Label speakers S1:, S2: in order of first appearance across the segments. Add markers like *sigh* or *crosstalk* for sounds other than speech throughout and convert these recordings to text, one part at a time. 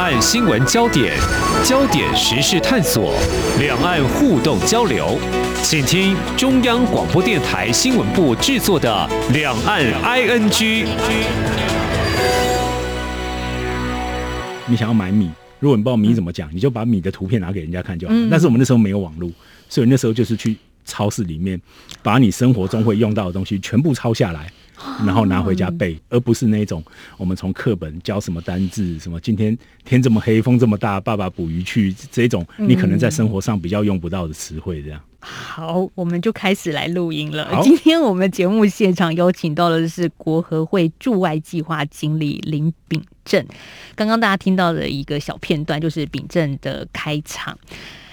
S1: 岸新闻焦点、焦点时事探索、两岸互动交流，请听中央广播电台新闻部制作的《两岸 ING》。
S2: 你想要买米，如果你不知道米怎么讲，你就把米的图片拿给人家看就好。
S3: 嗯
S2: 但是我们那时候没有网络，所以那时候就是去超市里面把你生活中会用到的东西全部抄下来，然后拿回家背，而不是那种我们从课本教什么单字，什么今天天这么黑，风这么大，爸爸捕鱼去这种，你可能在生活上比较用不到的词汇，这样。
S3: 好，我们就开始来录音了。今天我们节目现场邀请到的是国合会驻外计划经理林秉正。刚刚大家听到的一个小片段，就是秉正的开场。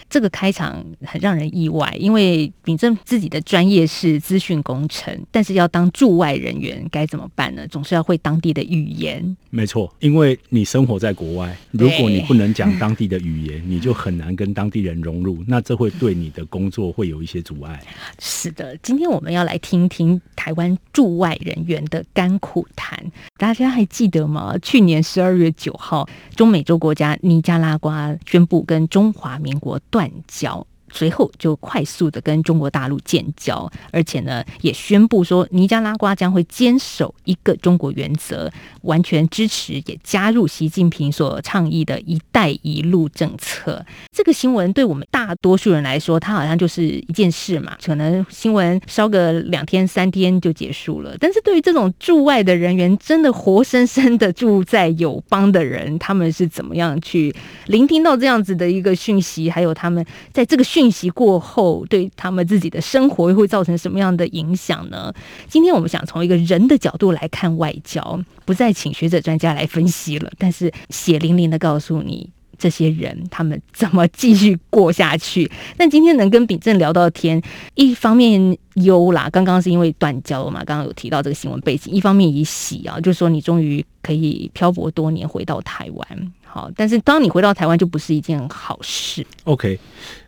S3: 这个开场很让人意外，因为秉正自己的专业是资讯工程，但是要当驻外人员该怎么办呢？总是要会当地的语言。
S2: 没错，因为你生活在国外，如果你不能讲当地的语言，你就很难跟当地人融入，那这会对你的工作会有一些阻碍。
S3: 是的，今天我们要来听听台湾驻外人员的甘苦谈。大家还记得吗？去年十二月九号，中美洲国家尼加拉瓜宣布跟中华民国断交。随后就快速的跟中国大陆建交，而且呢，也宣布说尼加拉瓜将会坚守一个中国原则，完全支持也加入习近平所倡议的一带一路政策。这个新闻对我们大多数人来说，它好像就是一件事嘛，可能新闻烧个两天三天就结束了。但是对于这种驻外的人员，真的活生生的住在友邦的人，他们是怎么样去聆听到这样子的一个讯息，还有他们在这个讯息过后，对他们自己的生活又会造成什么样的影响呢？今天我们想从一个人的角度来看外交，不再请学者专家来分析了，但是血淋淋的告诉你。这些人他们怎么继续过下去？*laughs* 但今天能跟秉正聊到天，一方面忧啦，刚刚是因为断交嘛，刚刚有提到这个新闻背景；一方面也喜啊，就是说你终于可以漂泊多年回到台湾。好，但是当你回到台湾，就不是一件好事。
S2: OK，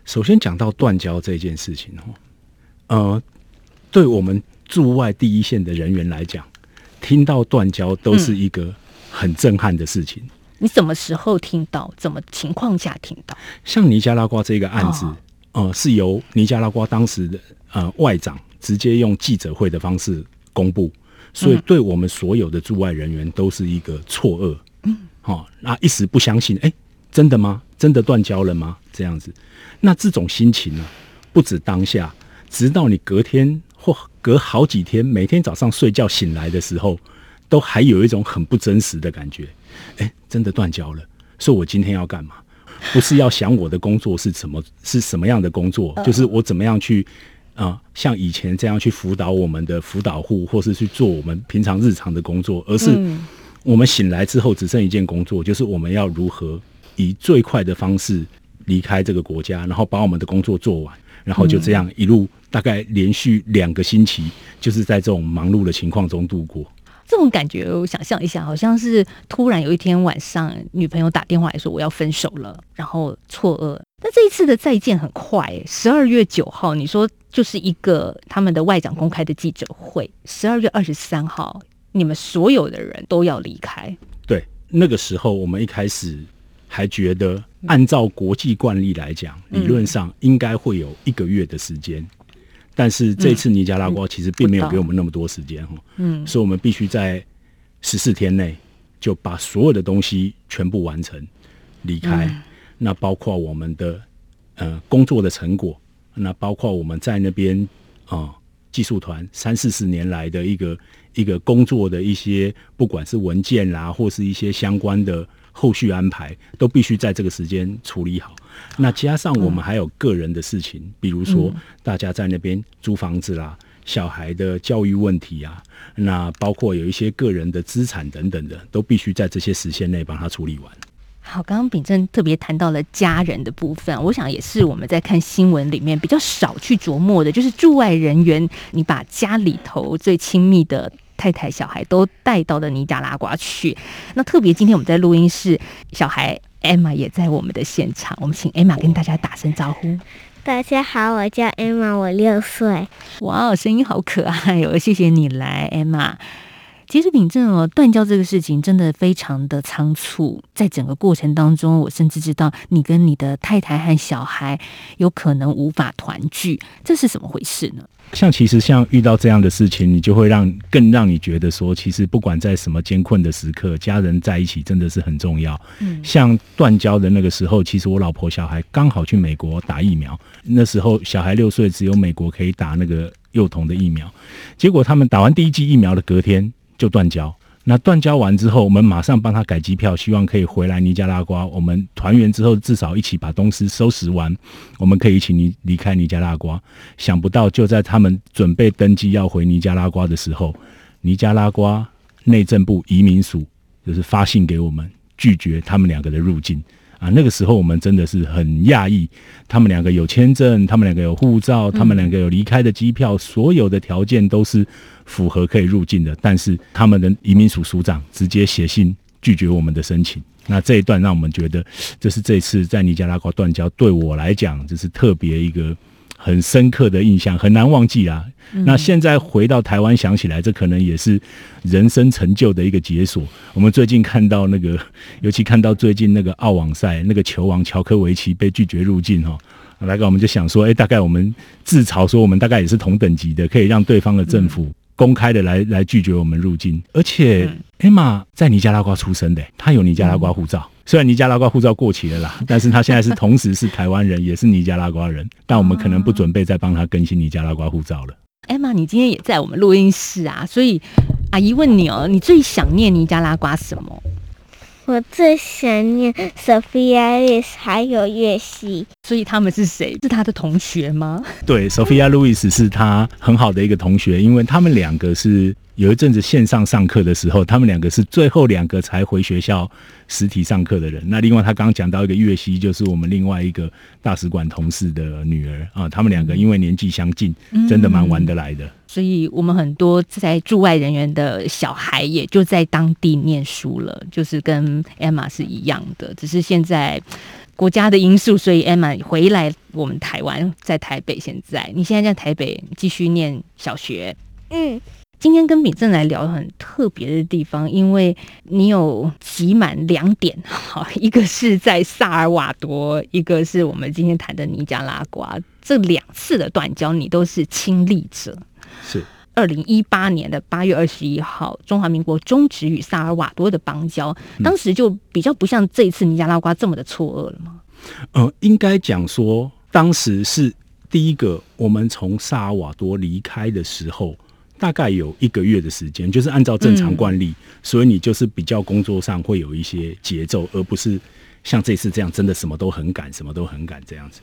S2: 首先讲到断交这件事情哦，呃，对我们驻外第一线的人员来讲，听到断交都是一个很震撼的事情。
S3: 你什么时候听到？怎么情况下听到？
S2: 像尼加拉瓜这个案子，
S3: 哦
S2: 呃，是由尼加拉瓜当时的呃外长直接用记者会的方式公布，所以对我们所有的驻外人员都是一个错愕。嗯，好、那一时不相信，哎、真的吗？真的断交了吗？这样子，那这种心情呢，不止当下，直到你隔天或隔好几天，每天早上睡觉醒来的时候，都还有一种很不真实的感觉。哎，真的断交了，所以我今天要干嘛？不是要想我的工作是什么是什么样的工作，就是我怎么样去啊、像以前这样去辅导我们的辅导户，或是去做我们平常日常的工作，而是我们醒来之后只剩一件工作，就是我们要如何以最快的方式离开这个国家，然后把我们的工作做完，然后就这样一路大概连续两个星期，就是在这种忙碌的情况中度过。
S3: 这种感觉，我想象一下，好像是突然有一天晚上，女朋友打电话来说我要分手了，然后错愕。那这一次的再见很快，十二月九号，你说就是一个他们的外长公开的记者会，十二月二十三号，你们所有的人都要离开。
S2: 对，那个时候我们一开始还觉得，按照国际惯例来讲，理论上应该会有一个月的时间。但是这次尼加拉瓜其实并没有给我们那么多时间哈，
S3: 嗯，
S2: 所以我们必须在十四天内就把所有的东西全部完成，离开。那包括我们的呃工作的成果，那包括我们在那边啊、呃技术团三四十年来的一个一个工作的一些，不管是文件啦，或是一些相关的后续安排，都必须在这个时间处理好。那加上我们还有个人的事情，比如说大家在那边租房子啦。小孩的教育问题啊，那包括有一些个人的资产等等的，都必须在这些时限内帮他处理完。
S3: 好，刚刚秉正特别谈到了家人的部分，我想也是我们在看新闻里面比较少去琢磨的，就是驻外人员，你把家里头最亲密的太太、小孩都带到了尼加拉瓜去。那特别今天我们在录音室，小孩 Emma 也在我们的现场，我们请 Emma 跟大家打声招呼。
S4: 大家好，我叫 Emma，我六岁。
S3: 哇，声音好可爱哦！谢谢你来，Emma。其实秉正哦，断交这个事情真的非常的仓促，在整个过程当中，我甚至知道你跟你的太太和小孩有可能无法团聚，这是怎么回事呢？
S2: 像其实像遇到这样的事情，你就会让更让你觉得说，其实不管在什么艰困的时刻，家人在一起真的是很重要。嗯，像断交的那个时候，其实我老婆小孩刚好去美国打疫苗，那时候小孩六岁，只有美国可以打那个幼童的疫苗，结果他们打完第一剂疫苗的隔天就断交。那断交完之后，我们马上帮他改机票，希望可以回来尼加拉瓜。我们团圆之后，至少一起把东西收拾完，我们可以一起离离开尼加拉瓜。想不到，就在他们准备登机要回尼加拉瓜的时候，尼加拉瓜内政部移民署就是发信给我们，拒绝他们两个的入境。啊，那个时候我们真的是很讶异，他们两个有签证，他们两个有护照，他们两个有离开的机票，所有的条件都是符合可以入境的，但是他们的移民署署长直接写信拒绝我们的申请。那这一段让我们觉得，这是这次在尼加拉瓜断交，对我来讲，这是特别一个。很深刻的印象，很难忘记啊。那现在回到台湾想起来，这可能也是人生成就的一个解锁。我们最近看到那个，*laughs* 尤其看到最近那个澳网赛，那个球王乔科维奇被拒绝入境哈，来个我们就想说，哎，大概我们自嘲说，我们大概也是同等级的，可以让对方的政府。公开的来来拒绝我们入境，而且艾玛在尼加拉瓜出生的，他有尼加拉瓜护照。虽然尼加拉瓜护照过期了啦，*laughs* 但是他现在是同时是台湾人，也是尼加拉瓜人。但我们可能不准备再帮他更新尼加拉瓜护照了。
S3: 艾玛，你今天也在我们录音室啊，所以阿姨问你哦，你最想念尼加拉瓜什么？
S4: 我最想念 Sophia Lewis 还有月西，
S3: 所以他们是谁？是他的同学吗？
S2: 对，Sophia Lewis 是他很好的一个同学，因为他们两个是。有一阵子线上上课的时候，他们两个是最后两个才回学校实体上课的人。那另外他刚刚讲到一个月西，就是我们另外一个大使馆同事的女儿啊。他们两个因为年纪相近，真的蛮玩得来的。
S3: 所以我们很多在驻外人员的小孩也就在当地念书了，就是跟 Emma 是一样的。只是现在国家的因素，所以 Emma 回来我们台湾，在台北。现在你现在在台北继续念小学，嗯。今天跟秉正来聊很特别的地方，因为你有集满两点，*laughs* 好，一个是在萨尔瓦多，一个是我们今天谈的尼加拉瓜，这两次的断交你都是亲历者。
S2: 是
S3: 二零一八年的八月二十一号，中华民国终止与萨尔瓦多的邦交，当时就比较不像这一次尼加拉瓜这么的错愕了吗？
S2: 呃，应该讲说，当时是第一个我们从萨尔瓦多离开的时候。大概有一个月的时间，就是按照正常惯例，所以你就是比较工作上会有一些节奏，而不是像这次这样真的什么都很赶，什么都很赶这样子。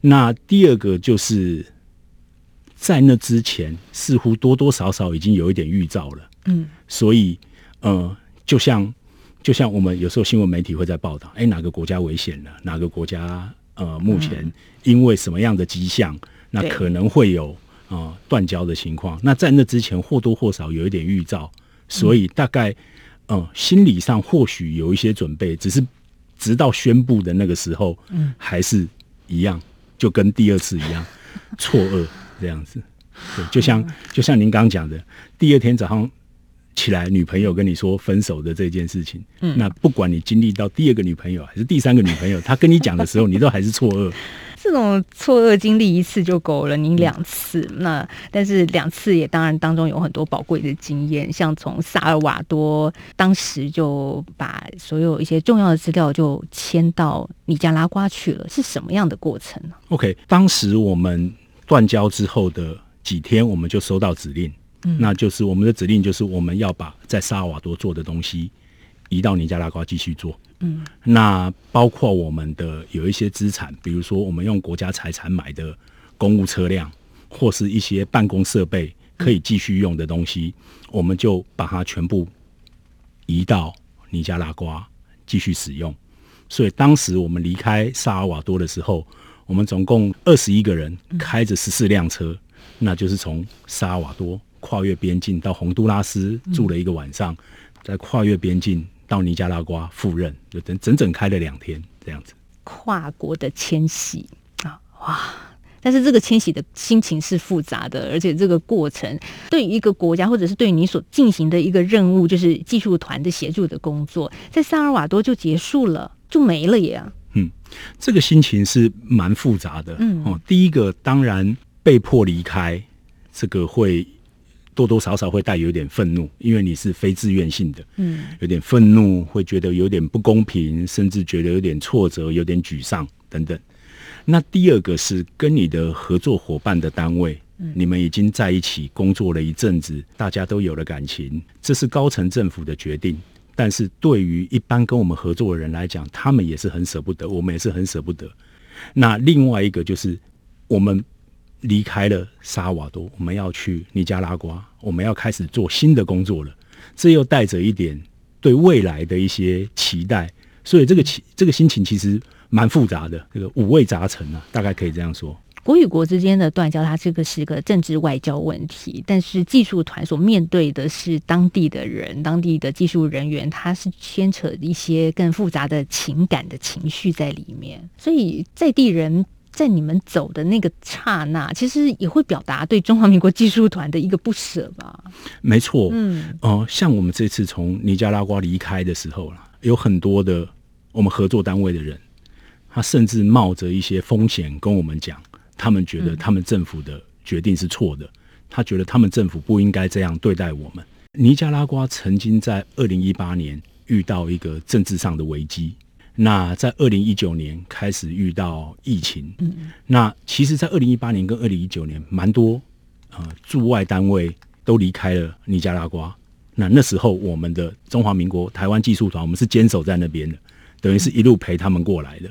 S2: 那第二个就是在那之前，似乎多多少少已经有一点预兆了。嗯，所以呃，就像就像我们有时候新闻媒体会在报道，哎，哪个国家危险了？哪个国家呃，目前因为什么样的迹象，那可能会有。啊，断交的情况，那在那之前或多或少有一点预兆，所以大概，嗯，心理上或许有一些准备，只是直到宣布的那个时候，嗯，还是一样，就跟第二次一样，*laughs* 错愕这样子。对，就像就像您刚刚讲的，第二天早上起来，女朋友跟你说分手的这件事情，嗯，那不管你经历到第二个女朋友还是第三个女朋友，她跟你讲的时候，你都还是错愕。
S3: 这种错愕经历一次就够了，你两次那，但是两次也当然当中有很多宝贵的经验，像从萨尔瓦多当时就把所有一些重要的资料就迁到尼加拉瓜去了，是什么样的过程呢
S2: ？OK，当时我们断交之后的几天，我们就收到指令，嗯，那就是我们的指令就是我们要把在萨尔瓦多做的东西移到尼加拉瓜继续做。嗯，那包括我们的有一些资产，比如说我们用国家财产买的公务车辆，或是一些办公设备可以继续用的东西，我们就把它全部移到尼加拉瓜继续使用。所以当时我们离开萨尔瓦多的时候，我们总共二十一个人，开着十四辆车，那就是从萨尔瓦多跨越边境到洪都拉斯住了一个晚上，再跨越边境。到尼加拉瓜赴任，就整整整开了两天这样子。
S3: 跨国的迁徙啊，哇，但是这个迁徙的心情是复杂的，而且这个过程对于一个国家，或者是对于你所进行的一个任务，就是技术团的协助的工作，在萨尔瓦多就结束了，就没了耶。
S2: 嗯，这个心情是蛮复杂的。嗯哦，第一个当然被迫离开，这个会多多少少会带有点愤怒，因为你是非自愿性的。嗯，有点愤怒，会觉得有点不公平，甚至觉得有点挫折，有点沮丧等等。那第二个是跟你的合作伙伴的单位，你们已经在一起工作了一阵子，大家都有了感情，这是高层政府的决定。但是对于一般跟我们合作的人来讲，他们也是很舍不得，我们也是很舍不得。那另外一个就是我们离开了萨瓦多，我们要去尼加拉瓜，我们要开始做新的工作了。这又带着一点对未来的一些期待，所以这个情这个心情其实。蛮复杂的，这个五味杂陈啊，大概可以这样说。
S3: 国与国之间的断交，它这个是一个政治外交问题，但是技术团所面对的是当地的人，当地的技术人员，他是牵扯一些更复杂的情感的情绪在里面，所以在地人在你们走的那个刹那，其实也会表达对中华民国技术团的一个不舍吧？
S2: 没错，嗯，哦，像我们这次从尼加拉瓜离开的时候了，有很多的我们合作单位的人。他甚至冒着一些风险跟我们讲，他们觉得他们政府的决定是错的，他觉得他们政府不应该这样对待我们。尼加拉瓜曾经在二零一八年遇到一个政治上的危机，那在二零一九年开始遇到疫情，嗯那其实，在二零一八年跟二零一九年，蛮多呃驻外单位都离开了尼加拉瓜。那那时候，我们的中华民国台湾技术团，我们是坚守在那边的，等于是一路陪他们过来的。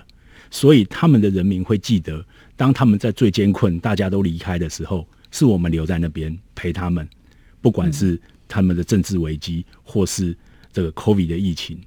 S2: 所以他们的人民会记得，当他们在最艰困、大家都离开的时候，是我们留在那边陪他们。不管是他们的政治危机，或是这个 COVID 的疫情，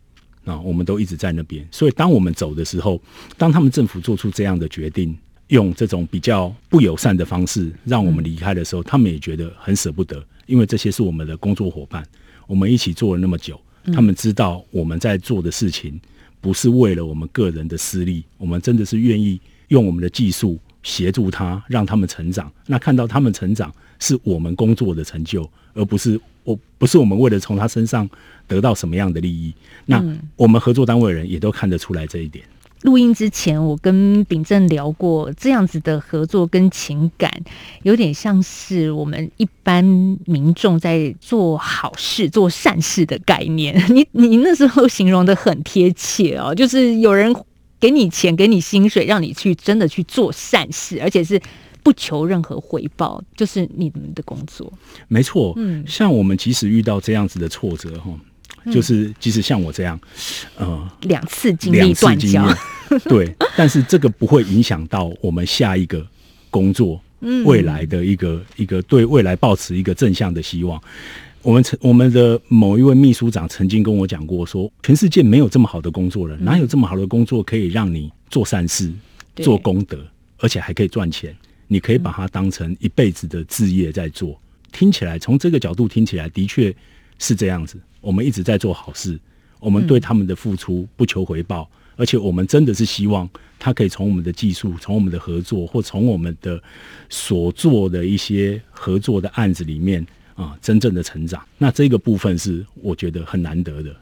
S2: 啊，我们都一直在那边。所以当我们走的时候，当他们政府做出这样的决定，用这种比较不友善的方式让我们离开的时候，他们也觉得很舍不得，因为这些是我们的工作伙伴，我们一起做了那么久，他们知道我们在做的事情。不是为了我们个人的私利，我们真的是愿意用我们的技术协助他，让他们成长。那看到他们成长，是我们工作的成就，而不是我不是我们为了从他身上得到什么样的利益。那我们合作单位人也都看得出来这一点。
S3: 录音之前，我跟秉正聊过，这样子的合作跟情感，有点像是我们一般民众在做好事、做善事的概念。*laughs* 你你那时候形容的很贴切哦，就是有人给你钱、给你薪水，让你去真的去做善事，而且是不求任何回报，就是你们的工作。
S2: 没错，嗯，像我们即使遇到这样子的挫折，哈。就是即使像我这样，
S3: 呃，两次经历断交，*laughs*
S2: 对，但是这个不会影响到我们下一个工作，未来的一个一个对未来抱持一个正向的希望。我们曾我们的某一位秘书长曾经跟我讲过，说全世界没有这么好的工作了，哪有这么好的工作可以让你做善事、做功德，而且还可以赚钱？你可以把它当成一辈子的置业在做。听起来从这个角度听起来的确是这样子。我们一直在做好事，我们对他们的付出不求回报，而且我们真的是希望他可以从我们的技术、从我们的合作或从我们的所做的一些合作的案子里面啊，真正的成长。那这个部分是我觉得很难得的。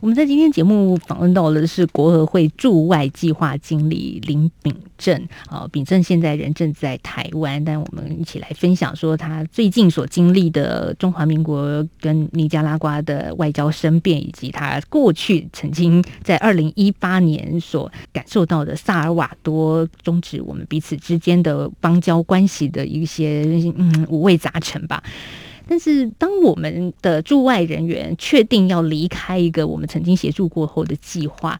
S3: 我们在今天节目访问到的是国合会驻外计划经理林炳正啊，炳正现在人正在台湾，但我们一起来分享说他最近所经历的中华民国跟尼加拉瓜的外交生变，以及他过去曾经在二零一八年所感受到的萨尔瓦多终止我们彼此之间的邦交关系的一些嗯五味杂陈吧。但是，当我们的驻外人员确定要离开一个我们曾经协助过后的计划，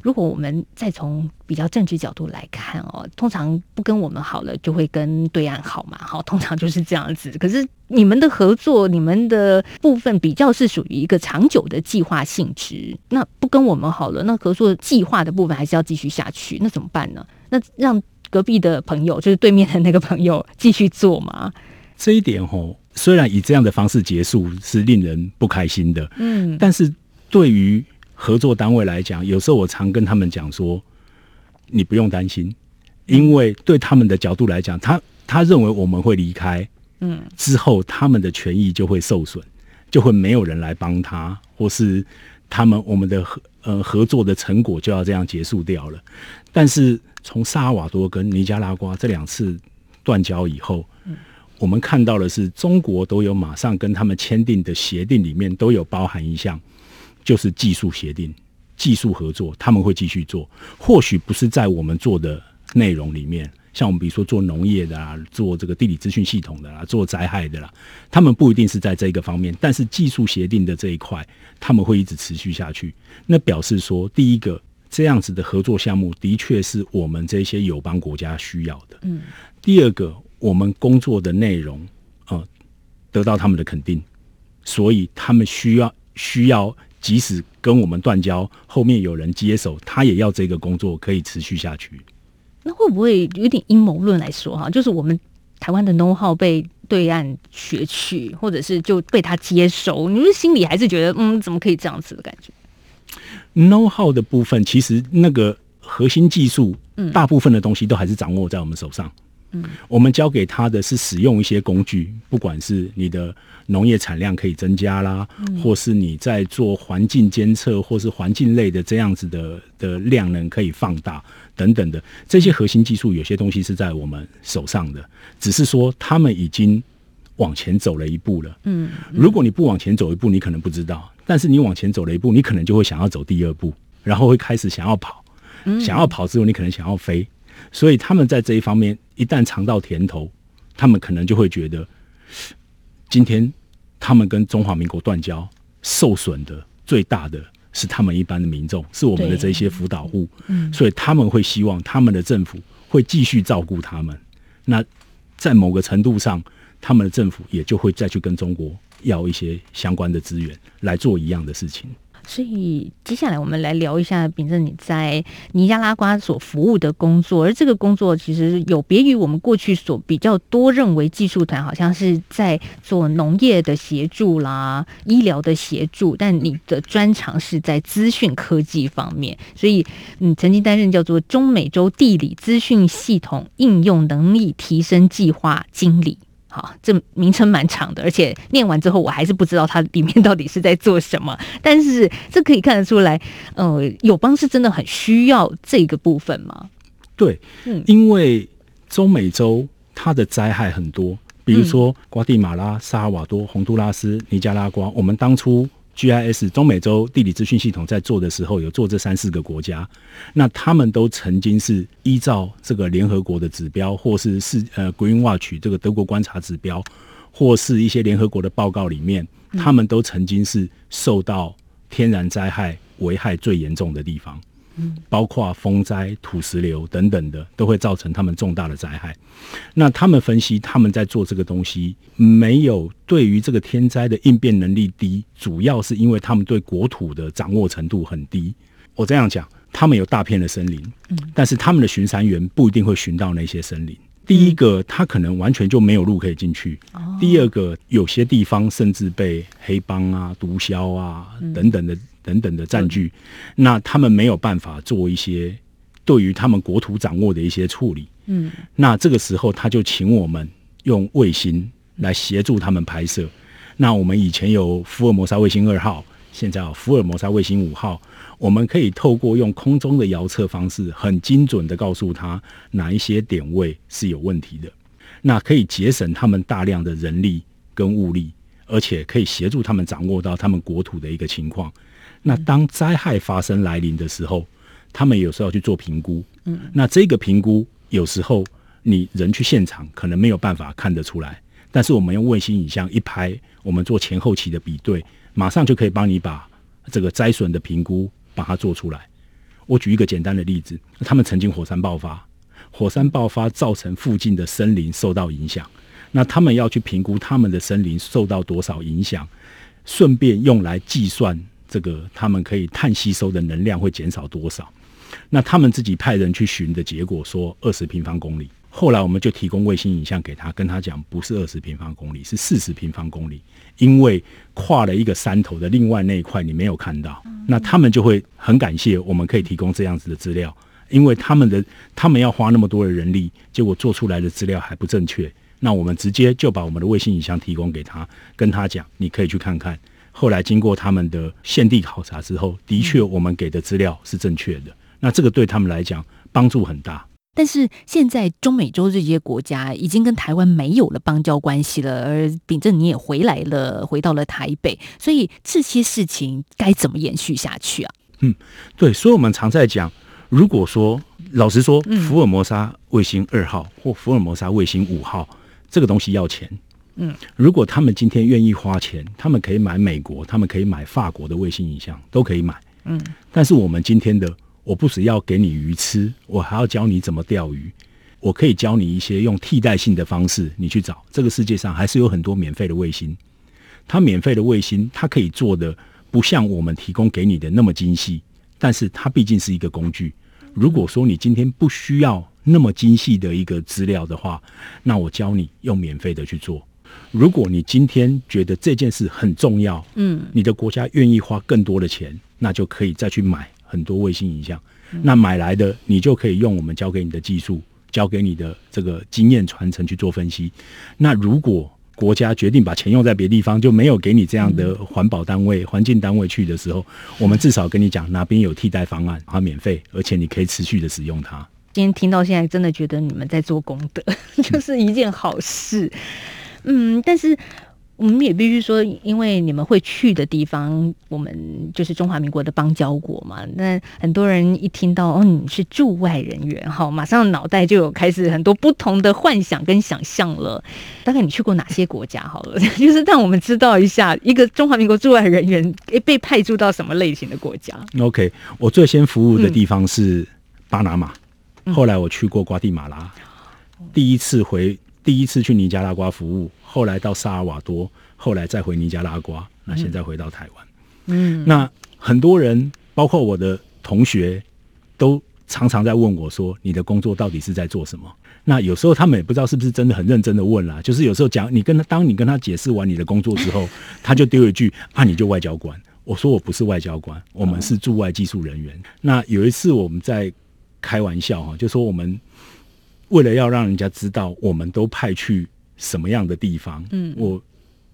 S3: 如果我们再从比较政治角度来看哦，通常不跟我们好了，就会跟对岸好嘛，好，通常就是这样子。可是你们的合作，你们的部分比较是属于一个长久的计划性质，那不跟我们好了，那合作计划的部分还是要继续下去，那怎么办呢？那让隔壁的朋友，就是对面的那个朋友继续做吗？
S2: 这一点吼。虽然以这样的方式结束是令人不开心的，嗯，但是对于合作单位来讲，有时候我常跟他们讲说，你不用担心，因为对他们的角度来讲，他他认为我们会离开，
S3: 嗯，
S2: 之后他们的权益就会受损，就会没有人来帮他，或是他们我们的合呃合作的成果就要这样结束掉了。但是从萨尔瓦多跟尼加拉瓜这两次断交以后，我们看到的是中国都有马上跟他们签订的协定里面都有包含一项，就是技术协定、技术合作，他们会继续做，或许不是在我们做的内容里面。像我们比如说做农业的啦，做这个地理资讯系统的啦，做灾害的啦，他们不一定是在这个方面，但是技术协定的这一块，他们会一直持续下去。那表示说，第一个这样子的合作项目，的确是我们这些友邦国家需要的。
S3: 嗯。
S2: 第二个，我们工作的内容，呃，得到他们的肯定，所以他们需要需要，即使跟我们断交，后面有人接手，他也要这个工作可以持续下去。
S3: 那会不会有点阴谋论来说哈？就是我们台湾的 know how 被对岸学去，或者是就被他接收，你们心里还是觉得嗯，怎么可以这样子的感觉
S2: ？know how 的部分，其实那个核心技术，大部分的东西都还是掌握在我们手上。
S3: 嗯，
S2: 我们教给他的是使用一些工具，不管是你的农业产量可以增加啦，或是你在做环境监测，或是环境类的这样子的的量能可以放大等等的这些核心技术，有些东西是在我们手上的，只是说他们已经往前走了一步了。
S3: 嗯，
S2: 如果你不往前走一步，你可能不知道；但是你往前走了一步，你可能就会想要走第二步，然后会开始想要跑，想要跑之后，你可能想要飞。所以他们在这一方面一旦尝到甜头，他们可能就会觉得，今天他们跟中华民国断交，受损的最大的是他们一般的民众，是我们的这些辅导户。
S3: 嗯，
S2: 所以他们会希望他们的政府会继续照顾他们。那在某个程度上，他们的政府也就会再去跟中国要一些相关的资源来做一样的事情。
S3: 所以接下来我们来聊一下，秉正你在尼加拉瓜所服务的工作，而这个工作其实有别于我们过去所比较多认为技术团好像是在做农业的协助啦、医疗的协助，但你的专长是在资讯科技方面，所以你曾经担任叫做中美洲地理资讯系统应用能力提升计划经理。好，这名称蛮长的，而且念完之后我还是不知道它里面到底是在做什么。但是这可以看得出来，呃，友邦是真的很需要这个部分吗？
S2: 对，
S3: 嗯，
S2: 因为中美洲它的灾害很多，比如说瓜地马拉、萨尔瓦多、洪都拉斯、尼加拉瓜，我们当初。GIS 中美洲地理资讯系统在做的时候，有做这三四个国家，那他们都曾经是依照这个联合国的指标，或是是呃 Green Watch 这个德国观察指标，或是一些联合国的报告里面，他们都曾经是受到天然灾害危害最严重的地方。包括风灾、土石流等等的，都会造成他们重大的灾害。那他们分析，他们在做这个东西，没有对于这个天灾的应变能力低，主要是因为他们对国土的掌握程度很低。我这样讲，他们有大片的森林，但是他们的巡山员不一定会巡到那些森林。第一个，他可能完全就没有路可以进去；第二个，有些地方甚至被黑帮啊、毒枭啊等等的。等等的占据，那他们没有办法做一些对于他们国土掌握的一些处理。
S3: 嗯，
S2: 那这个时候他就请我们用卫星来协助他们拍摄。那我们以前有福尔摩沙卫星二号，现在有福尔摩沙卫星五号，我们可以透过用空中的遥测方式，很精准的告诉他哪一些点位是有问题的。那可以节省他们大量的人力跟物力，而且可以协助他们掌握到他们国土的一个情况。那当灾害发生来临的时候，他们有时候要去做评估。
S3: 嗯，
S2: 那这个评估有时候你人去现场可能没有办法看得出来，但是我们用卫星影像一拍，我们做前后期的比对，马上就可以帮你把这个灾损的评估把它做出来。我举一个简单的例子，他们曾经火山爆发，火山爆发造成附近的森林受到影响，那他们要去评估他们的森林受到多少影响，顺便用来计算。这个他们可以碳吸收的能量会减少多少？那他们自己派人去寻的结果说二十平方公里。后来我们就提供卫星影像给他，跟他讲不是二十平方公里，是四十平方公里，因为跨了一个山头的另外那一块你没有看到。那他们就会很感谢我们可以提供这样子的资料，因为他们的他们要花那么多的人力，结果做出来的资料还不正确，那我们直接就把我们的卫星影像提供给他，跟他讲，你可以去看看。后来经过他们的现地考察之后，的确我们给的资料是正确的，那这个对他们来讲帮助很大。
S3: 但是现在中美洲这些国家已经跟台湾没有了邦交关系了，而秉正你也回来了，回到了台北，所以这些事情该怎么延续下去啊？
S2: 嗯，对，所以我们常在讲，如果说老实说，福尔摩沙卫星二号或福尔摩沙卫星五号这个东西要钱，嗯，如果他们今天愿意花钱，他们可以买美国，他们可以买法国的卫星影像，都可以买，嗯，但是我们今天的。我不只要给你鱼吃，我还要教你怎么钓鱼。我可以教你一些用替代性的方式，你去找。这个世界上还是有很多免费的卫星，它免费的卫星，它可以做的不像我们提供给你的那么精细，但是它毕竟是一个工具。如果说你今天不需要那么精细的一个资料的话，那我教你用免费的去做。如果你今天觉得这件事很重要，嗯，你的国家愿意花更多的钱，那就可以再去买。很多卫星影像，那买来的你就可以用我们教给你的技术，教给你的这个经验传承去做分析。那如果国家决定把钱用在别地方，就没有给你这样的环保单位、环境单位去的时候，我们至少跟你讲哪边有替代方案，它免费，而且你可以持续的使用它。
S3: 今天听到现在，真的觉得你们在做功德，*laughs* 就是一件好事。嗯，但是。我们也必须说，因为你们会去的地方，我们就是中华民国的邦交国嘛。那很多人一听到哦，你是驻外人员，哈，马上脑袋就有开始很多不同的幻想跟想象了。*laughs* 大概你去过哪些国家？好了，就是让我们知道一下，一个中华民国驻外人员被派驻到什么类型的国家。
S2: OK，我最先服务的地方是巴拿马，后来我去过瓜地马拉，第一次回。第一次去尼加拉瓜服务，后来到萨尔瓦多，后来再回尼加拉瓜，那现在回到台湾。嗯，那很多人，包括我的同学，都常常在问我说：“你的工作到底是在做什么？”那有时候他们也不知道是不是真的很认真的问啦。就是有时候讲你跟他，当你跟他解释完你的工作之后，*laughs* 他就丢一句：“啊，你就外交官。”我说：“我不是外交官，我们是驻外技术人员。”那有一次我们在开玩笑哈，就说我们。为了要让人家知道我们都派去什么样的地方，嗯，我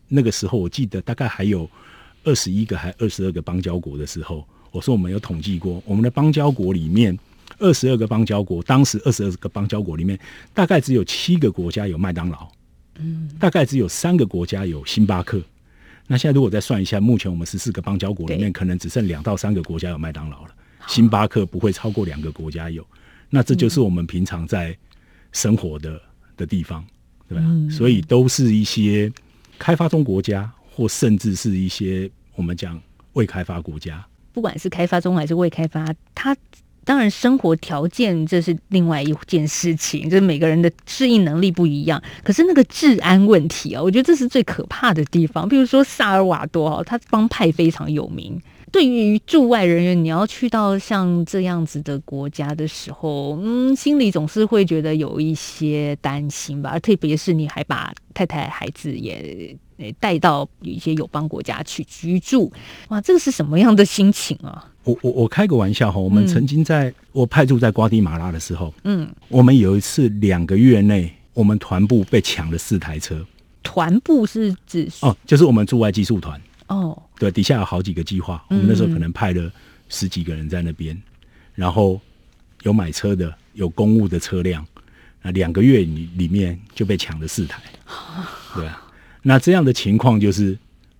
S2: 那个时候我记得大概还有二十一个还二十二个邦交国的时候，我说我们有统计过，我们的邦交国里面二十二个邦交国，当时二十二个邦交国里面大概只有七个国家有麦当劳，嗯，大概只有三个国家有星巴克。那现在如果再算一下，目前我们十四个邦交国里面可能只剩两到三个国家有麦当劳了，星巴克不会超过两个国家有。那这就是我们平常在生活的的地方，对吧？所以都是一些开发中国家，或甚至是一些我们讲未开发国家。
S3: 不管是开发中还是未开发，它当然生活条件这是另外一件事情，就是每个人的适应能力不一样。可是那个治安问题啊，我觉得这是最可怕的地方。比如说萨尔瓦多哈，它帮派非常有名。对于驻外人员，你要去到像这样子的国家的时候，嗯，心里总是会觉得有一些担心吧。特别是你还把太太、孩子也带到一些友邦国家去居住，哇，这个是什么样的心情啊？
S2: 我我我开个玩笑哈，我们曾经在我派驻在瓜地马拉的时候，嗯，我们有一次两个月内，我们团部被抢了四台车。
S3: 团部是指
S2: 哦，就是我们驻外技术团。哦，对，底下有好几个计划，我们那时候可能派了十几个人在那边，然后有买车的，有公务的车辆，那两个月里里面就被抢了四台，*laughs* 对啊，那这样的情况就是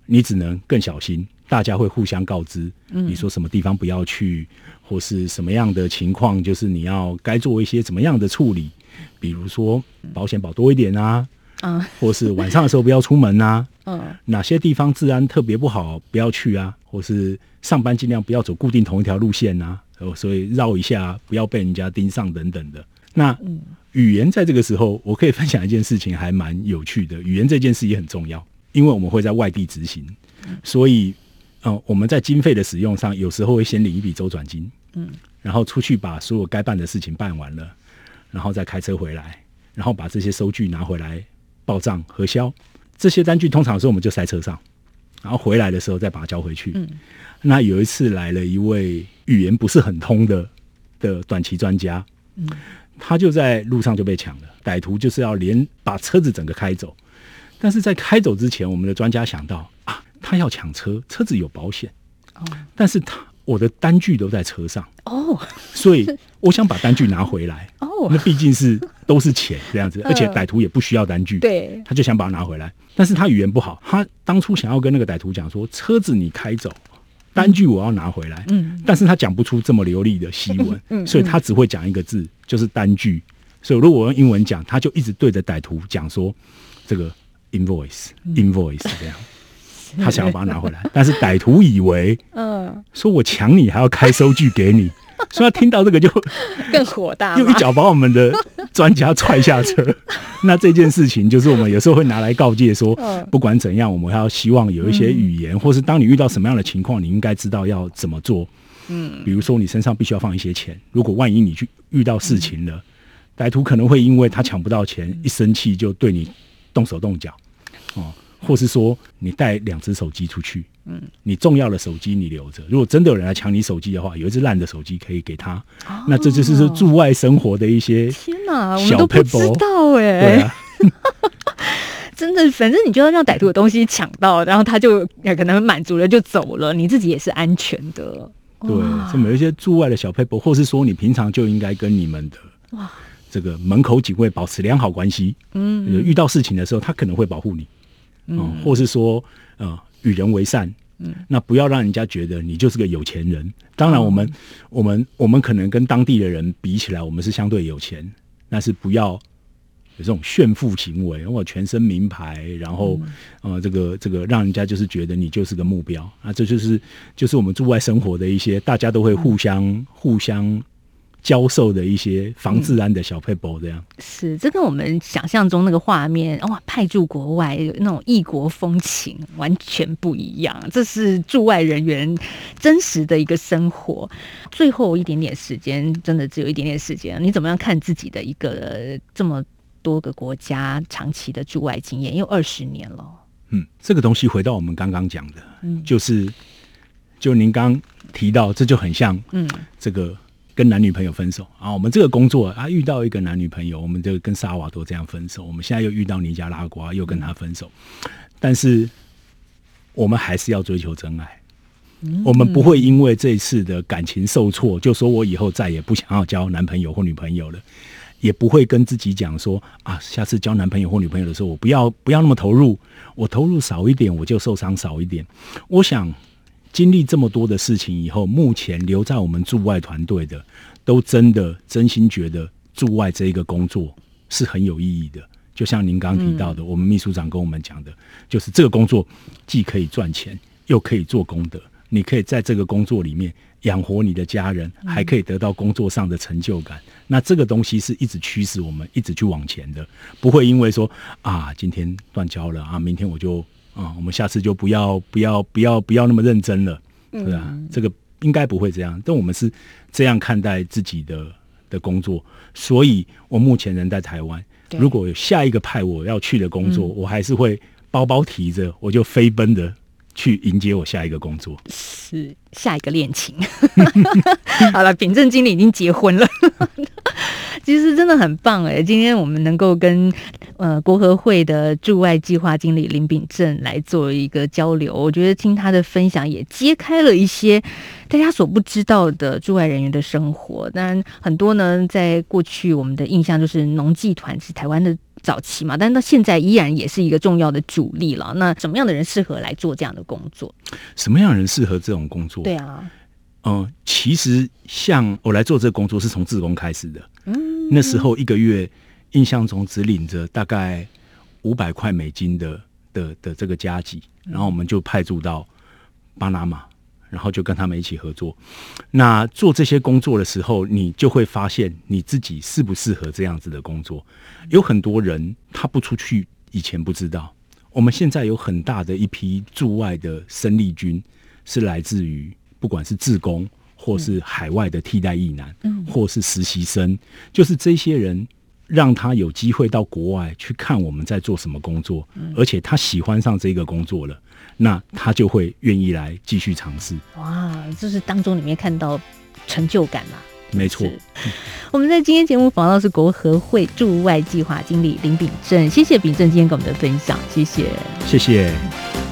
S2: 你只能更小心，大家会互相告知，你说什么地方不要去，或是什么样的情况，就是你要该做一些怎么样的处理，比如说保险保多一点啊。啊，或是晚上的时候不要出门啊。嗯，哪些地方治安特别不好，不要去啊。或是上班尽量不要走固定同一条路线啊。哦，所以绕一下，不要被人家盯上等等的。那语言在这个时候，我可以分享一件事情，还蛮有趣的。语言这件事也很重要，因为我们会在外地执行，所以，嗯，我们在经费的使用上，有时候会先领一笔周转金，嗯，然后出去把所有该办的事情办完了，然后再开车回来，然后把这些收据拿回来。报账核销这些单据，通常的时候我们就塞车上，然后回来的时候再把它交回去。嗯，那有一次来了一位语言不是很通的的短期专家，嗯，他就在路上就被抢了，歹徒就是要连把车子整个开走，但是在开走之前，我们的专家想到啊，他要抢车，车子有保险，哦，但是他我的单据都在车上，哦，所以我想把单据拿回来，*laughs* 哦，那毕竟是都是钱这样子，而且歹徒也不需要单据，
S3: 对，
S2: 他就想把它拿回来，但是他语言不好，他当初想要跟那个歹徒讲说，车子你开走。单据我要拿回来，嗯，但是他讲不出这么流利的西文，嗯，所以他只会讲一个字，就是单据。所以如果我用英文讲，他就一直对着歹徒讲说这个 invoice，invoice 这样，*laughs* 他想要把它拿回来，但是歹徒以为，嗯，说我抢你还要开收据给你。所以他听到这个就 *laughs*
S3: 更火大，
S2: 又一脚把我们的专家踹下车。*laughs* 那这件事情就是我们有时候会拿来告诫说，不管怎样，我们要希望有一些语言，或是当你遇到什么样的情况，你应该知道要怎么做。嗯，比如说你身上必须要放一些钱，如果万一你去遇到事情了，歹徒可能会因为他抢不到钱，一生气就对你动手动脚。哦。或是说你带两只手机出去，嗯，你重要的手机你留着。如果真的有人来抢你手机的话，有一只烂的手机可以给他。那这就是说驻外生活的一些
S3: 天哪，我们都不知道哎。*laughs* 真的，反正你就要让歹徒的东西抢到，然后他就可能满足了就走了，你自己也是安全的。
S2: 对，这么一些驻外的小 paper，或是说你平常就应该跟你们的哇这个门口警卫保持良好关系。嗯，遇到事情的时候，他可能会保护你。嗯，或是说，呃，与人为善，嗯，那不要让人家觉得你就是个有钱人。当然，我们，我们，我们可能跟当地的人比起来，我们是相对有钱，但是不要有这种炫富行为，我全身名牌，然后，呃，这个这个，让人家就是觉得你就是个目标啊，这就是就是我们驻外生活的一些，大家都会互相互相。教授的一些防治安的小 paper，这样
S3: 是这跟我们想象中那个画面哇，派驻国外那种异国风情完全不一样。这是驻外人员真实的一个生活。最后一点点时间，真的只有一点点时间，你怎么样看自己的一个这么多个国家长期的驻外经验？因为二十年了。
S2: 嗯，这个东西回到我们刚刚讲的，嗯，就是就您刚提到，这就很像，嗯，这个。跟男女朋友分手啊！我们这个工作啊，遇到一个男女朋友，我们就跟萨瓦多这样分手。我们现在又遇到尼加拉瓜，又跟他分手。但是我们还是要追求真爱。我们不会因为这次的感情受挫，就说我以后再也不想要交男朋友或女朋友了，也不会跟自己讲说啊，下次交男朋友或女朋友的时候，我不要不要那么投入，我投入少一点，我就受伤少一点。我想。经历这么多的事情以后，目前留在我们驻外团队的，都真的真心觉得驻外这一个工作是很有意义的。就像您刚提到的，我们秘书长跟我们讲的，就是这个工作既可以赚钱，又可以做功德。你可以在这个工作里面养活你的家人，还可以得到工作上的成就感。那这个东西是一直驱使我们一直去往前的，不会因为说啊，今天断交了啊，明天我就。啊，我们下次就不要不要不要不要那么认真了，对啊，这个应该不会这样。但我们是这样看待自己的的工作，所以我目前人在台湾。如果有下一个派我要去的工作，我还是会包包提着，我就飞奔的去迎接我下一个工作，
S3: 是下一个恋情。*laughs* 好了，秉正经理已经结婚了。*laughs* 其实真的很棒哎！今天我们能够跟呃国合会的驻外计划经理林炳正来做一个交流，我觉得听他的分享也揭开了一些大家所不知道的驻外人员的生活。当然，很多呢，在过去我们的印象就是农技团是台湾的早期嘛，但到现在依然也是一个重要的主力了。那什么样的人适合来做这样的工作？
S2: 什么样的人适合这种工作？
S3: 对啊。
S2: 嗯，其实像我来做这个工作是从自工开始的。那时候一个月印象中只领着大概五百块美金的的的这个加急，然后我们就派驻到巴拿马，然后就跟他们一起合作。那做这些工作的时候，你就会发现你自己适不适合这样子的工作。有很多人他不出去，以前不知道。我们现在有很大的一批驻外的生力军，是来自于。不管是自工，或是海外的替代役男，嗯，或是实习生，就是这些人让他有机会到国外去看我们在做什么工作，而且他喜欢上这个工作了，那他就会愿意来继续尝试。
S3: 哇，就是当中里面看到成就感啦。
S2: 没错。*laughs*
S3: 我们在今天节目访到是国合会驻外计划经理林炳正，谢谢炳正今天跟我们的分享，谢谢，
S2: 谢谢。